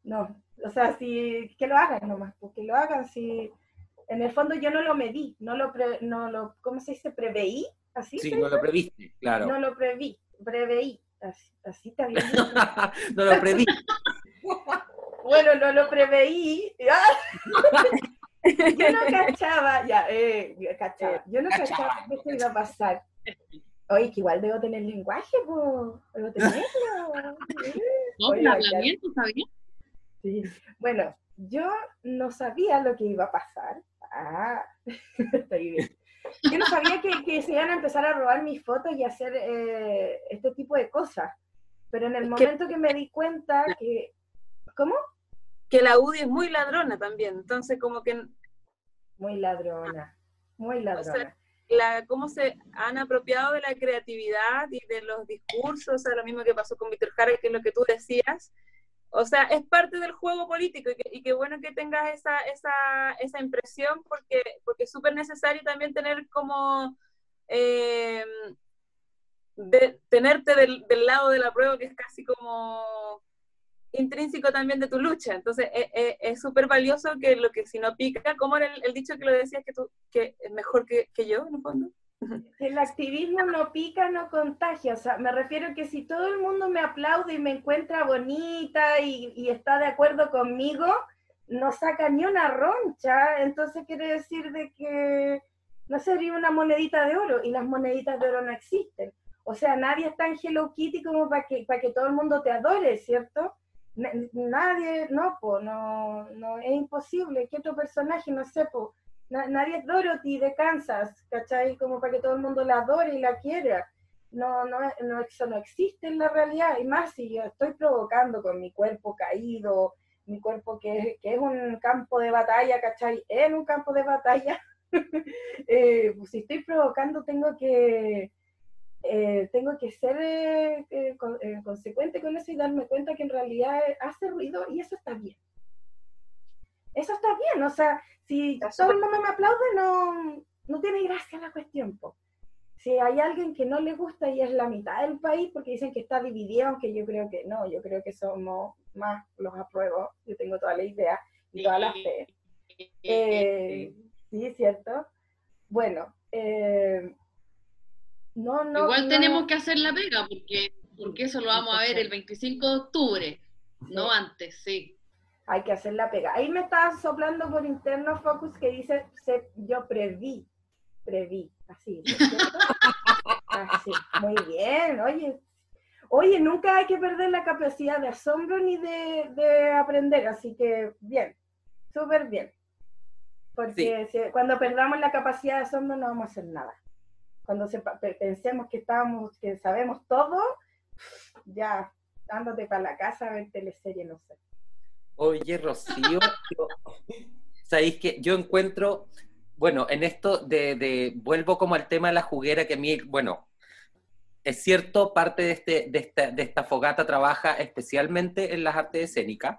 no, o sea, si que lo hagan nomás, porque pues lo hagan si en el fondo yo no lo medí, no lo, no lo ¿cómo se dice? ¿Preveí? ¿Así sí, no lo previste, claro. No lo preví, preveí, así, así bien. no lo preví. bueno, no lo preveí. yo no cachaba, ya, eh, cachaba. Yo no cachaba, que esto iba a pasar. Oye, que igual debo tener lenguaje, pues. Debo tenerlo. No, un hablamiento, ¿sabía? Sí. Bueno, yo no sabía lo que iba a pasar. Ah, estoy bien. Yo no sabía que, se iban a empezar a robar mis fotos y hacer eh, este tipo de cosas. Pero en el momento que, me di cuenta que... ¿Cómo? Que la UDI es muy ladrona también, entonces como que... Muy ladrona, muy ladrona. La, cómo se han apropiado de la creatividad y de los discursos, o sea, lo mismo que pasó con Víctor Jara, que es lo que tú decías, o sea, es parte del juego político y, qué bueno que tengas esa, esa, esa impresión porque, porque es súper necesario también tener como... Eh, de, tenerte del, del, lado de la prueba que es casi como intrínseco también de tu lucha. Entonces e, e, es súper valioso que lo que si no pica, como era el, dicho que lo decías que tú que es mejor que, que yo en el fondo? El activismo no pica, no contagia. O sea, me refiero que si todo el mundo me aplaude y me encuentra bonita y, está de acuerdo conmigo, no saca ni una roncha. Entonces quiere decir de que no sería una monedita de oro y las moneditas de oro no existen. O sea, nadie es tan Hello Kitty como para que, para que todo el mundo te adore, ¿cierto? Nadie, no, pues, no, no, es imposible. ¿Qué otro personaje? No sé, pues nadie es Dorothy de Kansas, ¿cachai? Como para que todo el mundo la adore y la quiera. No, no, no, eso no existe en la realidad. Y más si yo estoy provocando con mi cuerpo caído, mi cuerpo que, que es un campo de batalla, ¿cachai? En un campo de batalla. eh, pues si estoy provocando, tengo que, eh, tengo que ser eh, eh, consecuente con eso y darme cuenta que en realidad hace ruido y eso está bien. Eso está bien, o sea, si todo el mundo me aplaude, no, no tiene gracia la cuestión. Po. Si hay alguien que no le gusta y es la mitad del país, porque dicen que está dividido, aunque yo creo que no, yo creo que somos más los apruebos, yo tengo toda la idea y toda la fe. Eh, sí, ¿cierto? Bueno, eh, no, no. Igual tenemos que hacer la pega, porque, porque eso lo vamos a ver el 25 de octubre, no antes, sí hay que hacer la pega. Ahí me está soplando por interno Focus que dice, yo preví, preví, así, Así, muy bien, oye, Oye, nunca hay que perder la capacidad de asombro ni de, de aprender, así que bien, súper bien. Porque si- cuando perdamos la capacidad de asombro no vamos a hacer nada. Cuando pe- pensemos que estamos, que sabemos todo, ya, dándote para la casa a ver teleserie, no sé. Oye, Rocío, yo- sabéis que yo encuentro, bueno, en esto de, de- vuelvo como al tema de la juguera, que a mí, bueno, es cierto, parte de, este, de, esta, de esta fogata trabaja especialmente en las artes escénicas.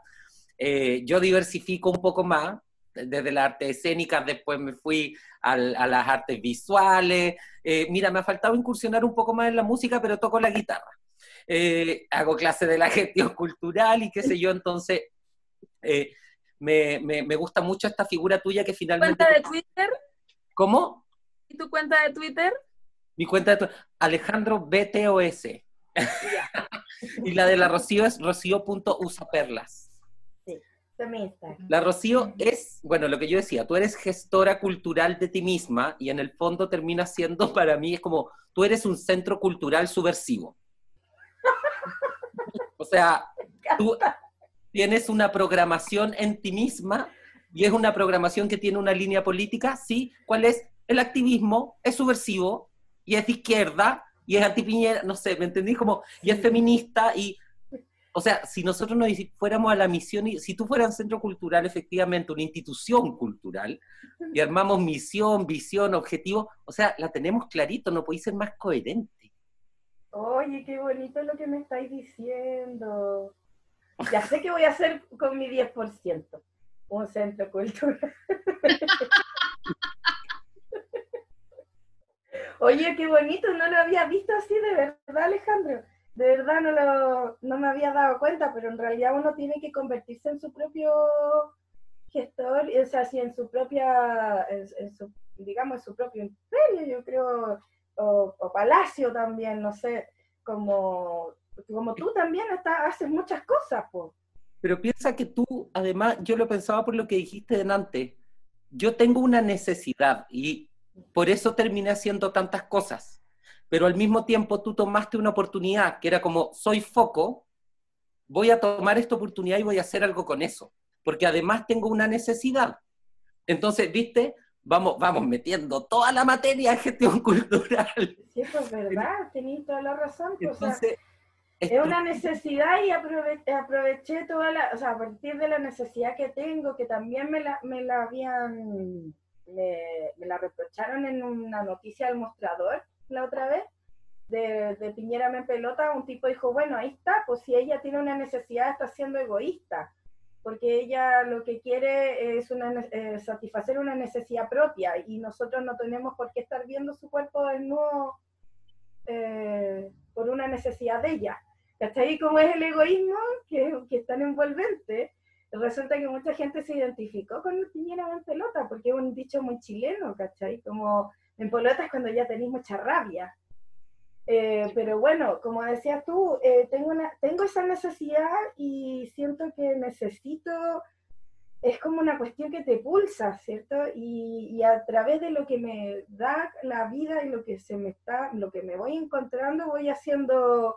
Eh, yo diversifico un poco más, desde las artes escénicas, después me fui al- a las artes visuales. Eh, mira, me ha faltado incursionar un poco más en la música, pero toco la guitarra. Eh, hago clases de la gestión cultural y qué sé yo, entonces eh, me, me- me gusta mucho esta figura tuya que finalmente... ¿Cuenta de Twitter? ¿Cómo? ¿Y tu cuenta de Twitter? Mi cuenta de tu- Alejandro BTOS. y la de la Rocío es rocío.usaperlas. Instagram. La Rocío es, bueno, lo que yo decía, tú eres gestora cultural de ti misma y en el fondo termina siendo para mí, es como, tú eres un centro cultural subversivo. O sea, tú tienes una programación en ti misma y es una programación que tiene una línea política, ¿sí? ¿Cuál es? El activismo es subversivo y es de izquierda y es antipiñera, no sé, ¿me entendí? Como, y es feminista y, o sea, si nosotros nos fuéramos a la misión, y si tú fueras un centro cultural, efectivamente, una institución cultural, y armamos misión, visión, objetivo, o sea, la tenemos clarito, no podéis ser más coherente. Oye, qué bonito lo que me estáis diciendo. Ya sé qué voy a hacer con mi 10%. Un centro cultural. Oye, qué bonito, no lo había visto así de verdad, Alejandro. De verdad no, lo, no me había dado cuenta, pero en realidad uno tiene que convertirse en su propio gestor, o sea, si en su propia, en, su, digamos, en su propio imperio, yo creo, o, palacio también, no sé, como, como tú también estás, haces muchas cosas, pues. Pero piensa que tú, además, yo lo pensaba por lo que dijiste delante, yo tengo una necesidad y por eso terminé haciendo tantas cosas, pero al mismo tiempo tú tomaste una oportunidad que era como, soy foco, voy a tomar esta oportunidad y voy a hacer algo con eso, porque además tengo una necesidad. Entonces, viste, vamos, vamos metiendo toda la materia en gestión cultural. Sí, pues verdad, tenéis toda la razón. Pues, o sea, Entonces, es una necesidad y aprove aproveché toda la, o sea, a partir de la necesidad que tengo, que también me la, me la habían, me, me la reprocharon en una noticia del mostrador la otra vez, de, de Piñera en pelota, un tipo dijo, bueno, ahí está, pues si ella tiene una necesidad está siendo egoísta, porque ella lo que quiere es una, eh, satisfacer una necesidad propia y nosotros no tenemos por qué estar viendo su cuerpo desnudo eh, por una necesidad de ella. Hasta ahí como es el egoísmo, que, que es tan envolvente, resulta que mucha gente se identificó con el Piñera en pelota, porque es un dicho muy chileno, ¿cachai? Como en pelota es cuando ya tenéis mucha rabia. Eh, pero bueno, como decías tú, eh, tengo, una, tengo esa necesidad y siento que necesito, es como una cuestión que te pulsa, ¿cierto? Y, y, a través de lo que me da la vida y lo que se me está, lo que me voy encontrando, voy haciendo,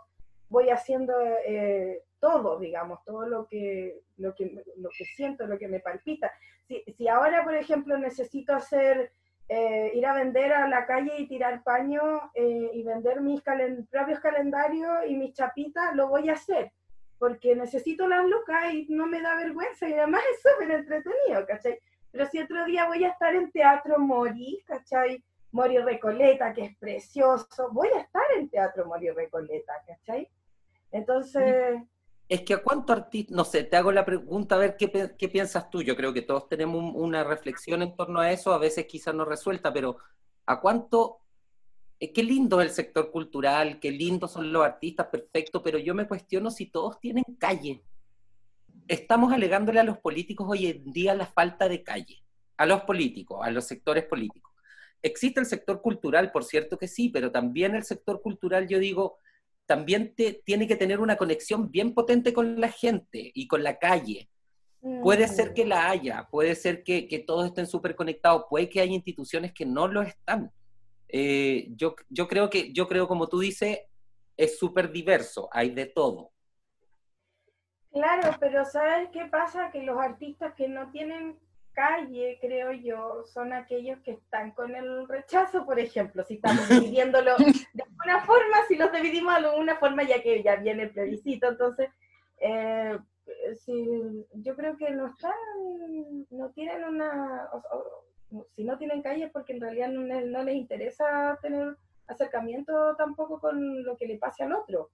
voy haciendo eh, todo, digamos, todo lo que, lo que, lo que siento, lo que me palpita. Si, si ahora, por ejemplo, necesito hacer eh, ir a vender a la calle y tirar paño eh, y vender mis calen propios calendarios y mis chapitas, lo voy a hacer, porque necesito las lucas y no me da vergüenza y además es súper entretenido, ¿cachai? Pero si otro día voy a estar en Teatro Mori, ¿cachai? Mori Recoleta, que es precioso, voy a estar en Teatro Mori Recoleta, ¿cachai? Entonces... Es que a cuánto artista, no sé, te hago la pregunta a ver qué, qué piensas tú. Yo creo que todos tenemos un, una reflexión en torno a eso, a veces quizás no resuelta, pero a cuánto, eh, qué lindo es el sector cultural, qué lindos son los artistas, perfecto, pero yo me cuestiono si todos tienen calle. Estamos alegándole a los políticos hoy en día la falta de calle, a los políticos, a los sectores políticos. Existe el sector cultural, por cierto que sí, pero también el sector cultural, yo digo, también te, tiene que tener una conexión bien potente con la gente y con la calle. Puede ser que la haya, puede ser que, que todos estén súper conectados, puede que haya instituciones que no lo están. Eh, yo, yo, creo que, yo creo, como tú dices, es súper diverso, hay de todo. Claro, pero ¿sabes qué pasa? Que los artistas que no tienen calle, creo yo, son aquellos que están con el rechazo, por ejemplo, si estamos dividiéndolo de alguna forma, si los dividimos de alguna forma, ya que ya viene el plebiscito, entonces, eh, si, yo creo que no están, no tienen una, si no tienen calle porque en realidad no, no les interesa tener acercamiento tampoco con lo que le pase al otro,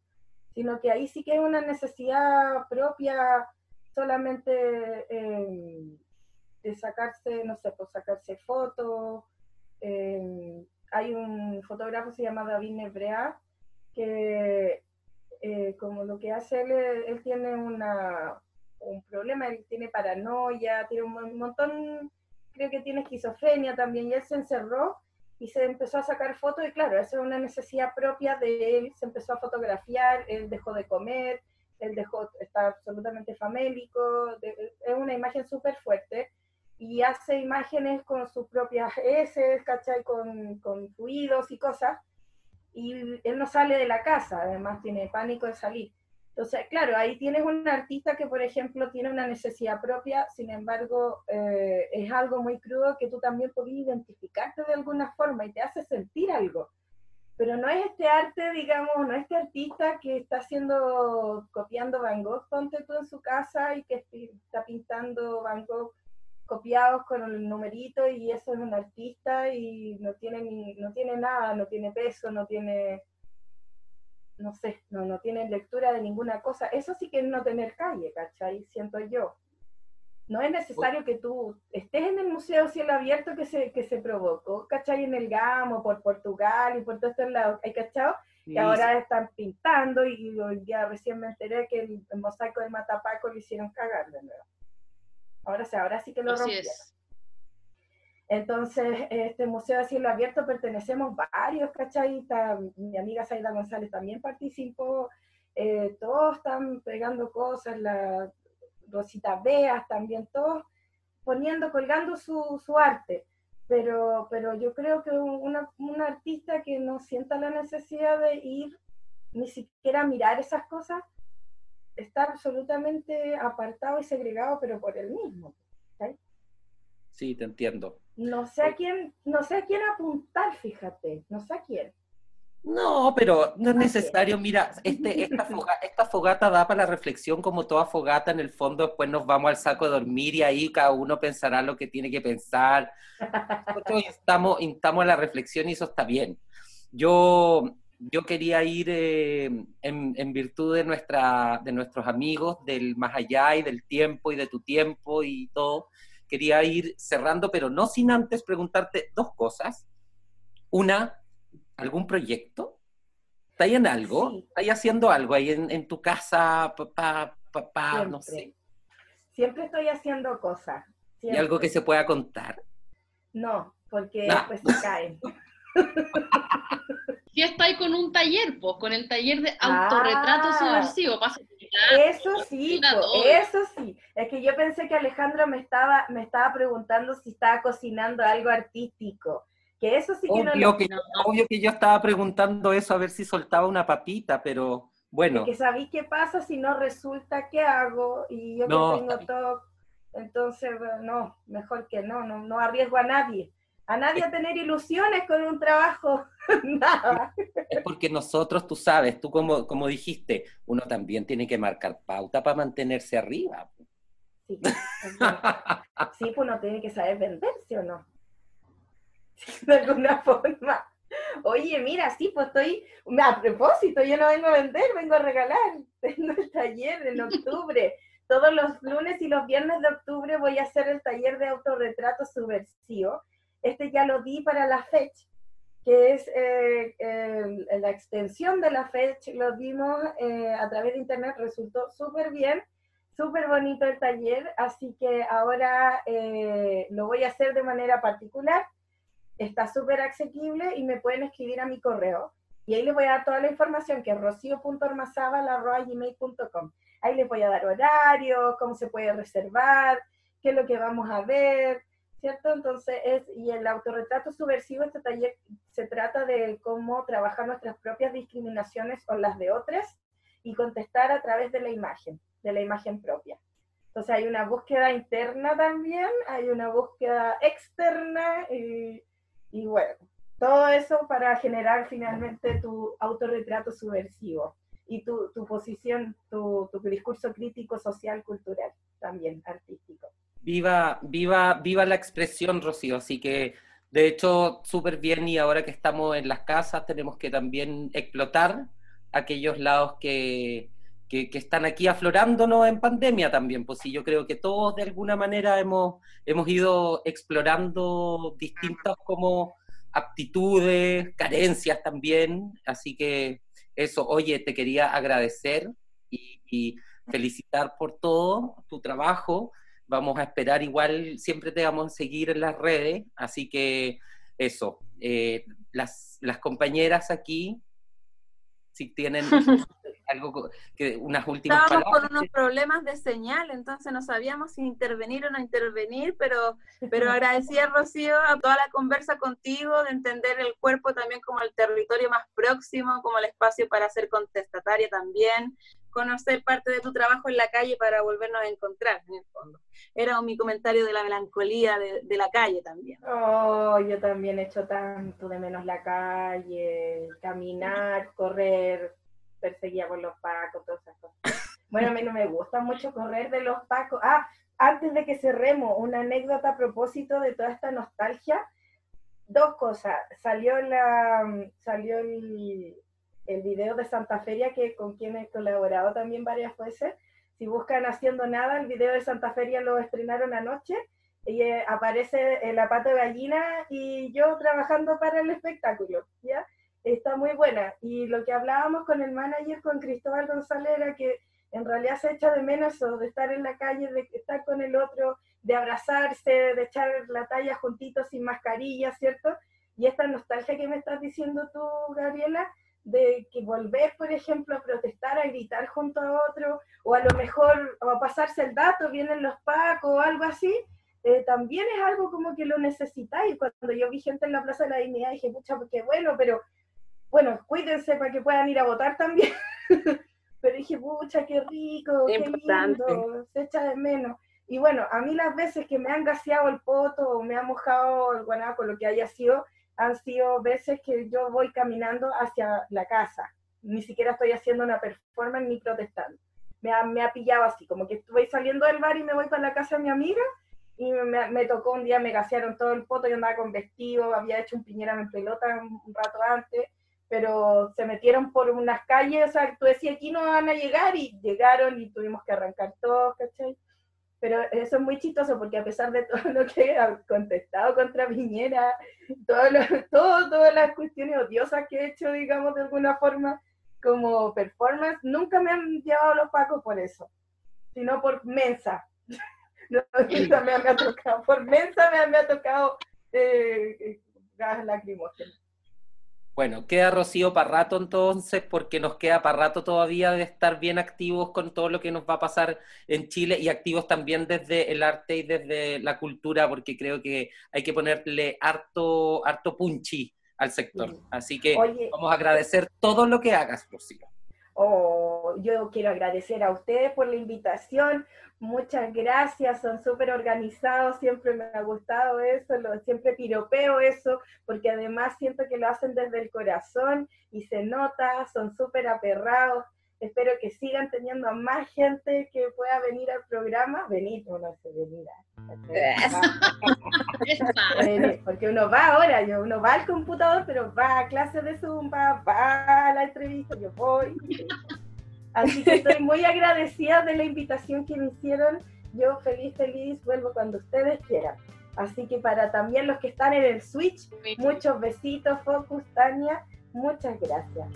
sino que ahí sí que es una necesidad propia solamente eh, de sacarse, no sé, pues sacarse fotos. Eh, hay un fotógrafo se llama David Nebrea, que eh, como lo que hace él, él tiene una, un problema, él tiene paranoia, tiene un montón, creo que tiene esquizofrenia también, y él se encerró y se empezó a sacar fotos y claro, esa es una necesidad propia de él, se empezó a fotografiar, él dejó de comer, él dejó, está absolutamente famélico, es una imagen súper fuerte y hace imágenes con sus propias heces, ¿cachai? Con, con fluidos y cosas, y él no sale de la casa, además tiene pánico de salir. Entonces, claro, ahí tienes un artista que, por ejemplo, tiene una necesidad propia, sin embargo, eh, es algo muy crudo que tú también podías identificarte de alguna forma y te hace sentir algo. Pero no es este arte, digamos, no es este artista que está haciendo, copiando Van Gogh, ponte tú en su casa y que está pintando Van Gogh copiados con el numerito y eso es un artista y no tiene, ni, no tiene nada, no tiene peso, no tiene no sé, no, no tienen lectura de ninguna cosa. Eso sí que es no tener calle, ¿cachai? Siento yo. No es necesario que tú estés en el Museo Cielo Abierto que se, que se provocó, ¿cachai? En el Gamo, por Portugal y por todos estos lados, ¿hay cachado? Y ahora están pintando y ya recién me enteré que el, mosaico del Matapaco lo hicieron cagar de nuevo. Ahora, sí, ahora sí que lo rompieron. Entonces, este Museo de Cielo Abierto pertenecemos varios, ¿cachai? mi amiga Saida González también participó, eh, todos están pegando cosas, la Rosita Beas también, todos poniendo, colgando su, su arte. Pero, pero yo creo que una, un artista que no sienta la necesidad de ir ni siquiera a mirar esas cosas, está absolutamente apartado y segregado, pero por él mismo. Sí, te entiendo. No sé a quién, no sé a quién apuntar, fíjate, no sé a quién. No, pero no es necesario. Mira, este, esta, fogata, da para la reflexión como toda fogata. En el fondo, después nos vamos al saco de dormir y ahí cada uno pensará lo que tiene que pensar. Nosotros instamos, instamos a la reflexión y eso está bien. Yo, yo quería ir eh, en, en, virtud de, nuestra, de nuestros amigos del más allá y del tiempo y de tu tiempo y todo quería ir cerrando, pero no sin antes preguntarte dos cosas. Una, ¿algún proyecto? ¿Estás en algo? ¿Estás haciendo algo ahí en, tu casa, papá, papá, no sé? Siempre estoy haciendo cosas. ¿Y algo que se pueda contar? No, porque después se caen. Si estáis con un taller, pues, con el taller de autorretrato ah. subversivo, pasa eso sí, eso sí. Es que yo pensé que Alejandro me estaba, me estaba preguntando si estaba cocinando algo artístico. Que eso sí que no lo... Que, obvio que yo estaba preguntando eso a ver si soltaba una papita, pero bueno. que sabéis qué pasa si no resulta qué hago y yo que tengo todo. Entonces, no, mejor que no, no, no arriesgo a nadie a nadie a tener ilusiones con un trabajo, nada. Es porque nosotros, tú sabes, tú como, como dijiste, uno también tiene que marcar pauta para mantenerse arriba. Sí, sí pues uno tiene que saber venderse o no. de alguna forma. Oye, mira, sí, pues estoy, a propósito, yo no vengo a vender, vengo a regalar. Tengo el taller en octubre. Todos los lunes y los viernes de octubre voy a hacer el taller de autorretrato subversivo este ya lo di para la fecha, que es eh, la extensión de la fecha, lo dimos eh, a través de internet, resultó súper bien, súper bonito el taller, así que ahora eh, lo voy a hacer de manera particular, está súper asequible y me pueden escribir a mi correo. Y ahí les voy a dar toda la información, que es. Ahí les voy a dar horarios, cómo se puede reservar, qué es lo que vamos a ver, ¿cierto? Entonces, es, y el autorretrato subversivo, este taller se trata de cómo trabajar nuestras propias discriminaciones o las de otras y contestar a través de la imagen, de la imagen propia. Entonces hay una búsqueda interna también, hay una búsqueda externa y, y bueno, todo eso para generar finalmente tu autorretrato subversivo y tu, tu posición, tu, tu, discurso crítico, social, cultural, también artístico. Viva, viva, viva la expresión, Rocío. Así que, de hecho, súper bien y ahora que estamos en las casas tenemos que también explotar aquellos lados que, que, están aquí aflorándonos en pandemia también. Pues sí, yo creo que todos de alguna manera hemos, hemos ido explorando distintas como aptitudes, carencias también. Así que eso, oye, te quería agradecer y, felicitar por todo tu trabajo. Vamos a esperar igual, siempre te vamos a seguir en las redes, así que eso, eh, las, las compañeras aquí, si tienen algo que unas últimas Estábamos con unos problemas de señal, entonces no sabíamos si intervenir o no intervenir, pero, pero agradecía, Rocío, a toda la conversa contigo, de entender el cuerpo también como el territorio más próximo, como el espacio para ser contestataria también, conocer parte de tu trabajo en la calle para volvernos a encontrar, en el fondo. Era mi comentario de la melancolía de, de la calle también. Oh, yo también he hecho tanto de menos la calle, caminar, correr, perseguía por los pacos, todas esas cosas. Bueno, a mí no me gusta mucho correr de los pacos. Ah, antes de que cerremos, una anécdota a propósito de toda esta nostalgia. Dos cosas. Salió, la, salió el, el video de Santa Feria, que con quien he colaborado también varias veces. Si buscan Haciendo Nada, el video de Santa Feria lo estrenaron anoche y eh, aparece la pata de gallina y yo trabajando para el espectáculo, ¿ya? Está muy buena. Y lo que hablábamos con el manager, con Cristóbal González, era que en realidad se echa de menos eso, de estar en la calle, de estar con el otro, de abrazarse, de echar la talla juntitos sin mascarilla, ¿cierto? Y esta nostalgia que me estás diciendo tú, Gabriela, de que volver, por ejemplo, a protestar, a gritar junto a otro, o a lo mejor a pasarse el dato, vienen los pacos o algo así, eh, también es algo como que lo necesitáis. Cuando yo vi gente en la Plaza de la Dignidad, dije, pucha, qué bueno, pero bueno, cuídense para que puedan ir a votar también. Pero dije, pucha, qué rico, qué lindo, se echa de menos. Y bueno, a mí las veces que me han gaseado el poto o me ha mojado el guanaco, lo que haya sido, han sido veces que yo voy caminando hacia la casa. Ni siquiera estoy haciendo una performance ni protestando. Me ha, me ha pillado así, como que estoy saliendo del bar y me voy para la casa de mi amiga y me, me, tocó un día, me gasearon todo el poto, yo andaba con vestido, había hecho un piñera en pelota un rato antes pero se metieron por unas calles, o sea, tú decías, aquí no van a llegar, y llegaron y tuvimos que arrancar todos, ¿cachai? Pero eso es muy chistoso porque a pesar de todo lo que he contestado contra Piñera, todo lo, todo, todas las cuestiones odiosas que he hecho, digamos, de alguna forma, como performance, nunca me han llevado los pacos por eso, sino por mensa. No, me, ha tocado, por mensa me, me ha tocado eh, gas lacrimógeno. Bueno, queda Rocío para rato entonces, porque nos queda para rato todavía de estar bien activos con todo lo que nos va a pasar en Chile y activos también desde el arte y desde la cultura, porque creo que hay que ponerle harto, harto punchi al sector. Así que vamos a agradecer todo lo que hagas, Rocío. Oh, yo quiero agradecer a ustedes por la invitación. Muchas gracias, son súper organizados, siempre me ha gustado eso, lo, siempre piropeo eso, porque además siento que lo hacen desde el corazón y se nota, son súper aperrados. Espero que sigan teniendo más gente que pueda venir al programa. Venir, no, no sé, venir. porque uno va ahora, uno va al computador, pero va a clases de Zumba, va a la entrevista, yo voy. Así que estoy muy agradecida de la invitación que me hicieron. Yo feliz, feliz, vuelvo cuando ustedes quieran. Así que para también los que están en el Switch, muchos besitos, Focus, Tania, muchas gracias.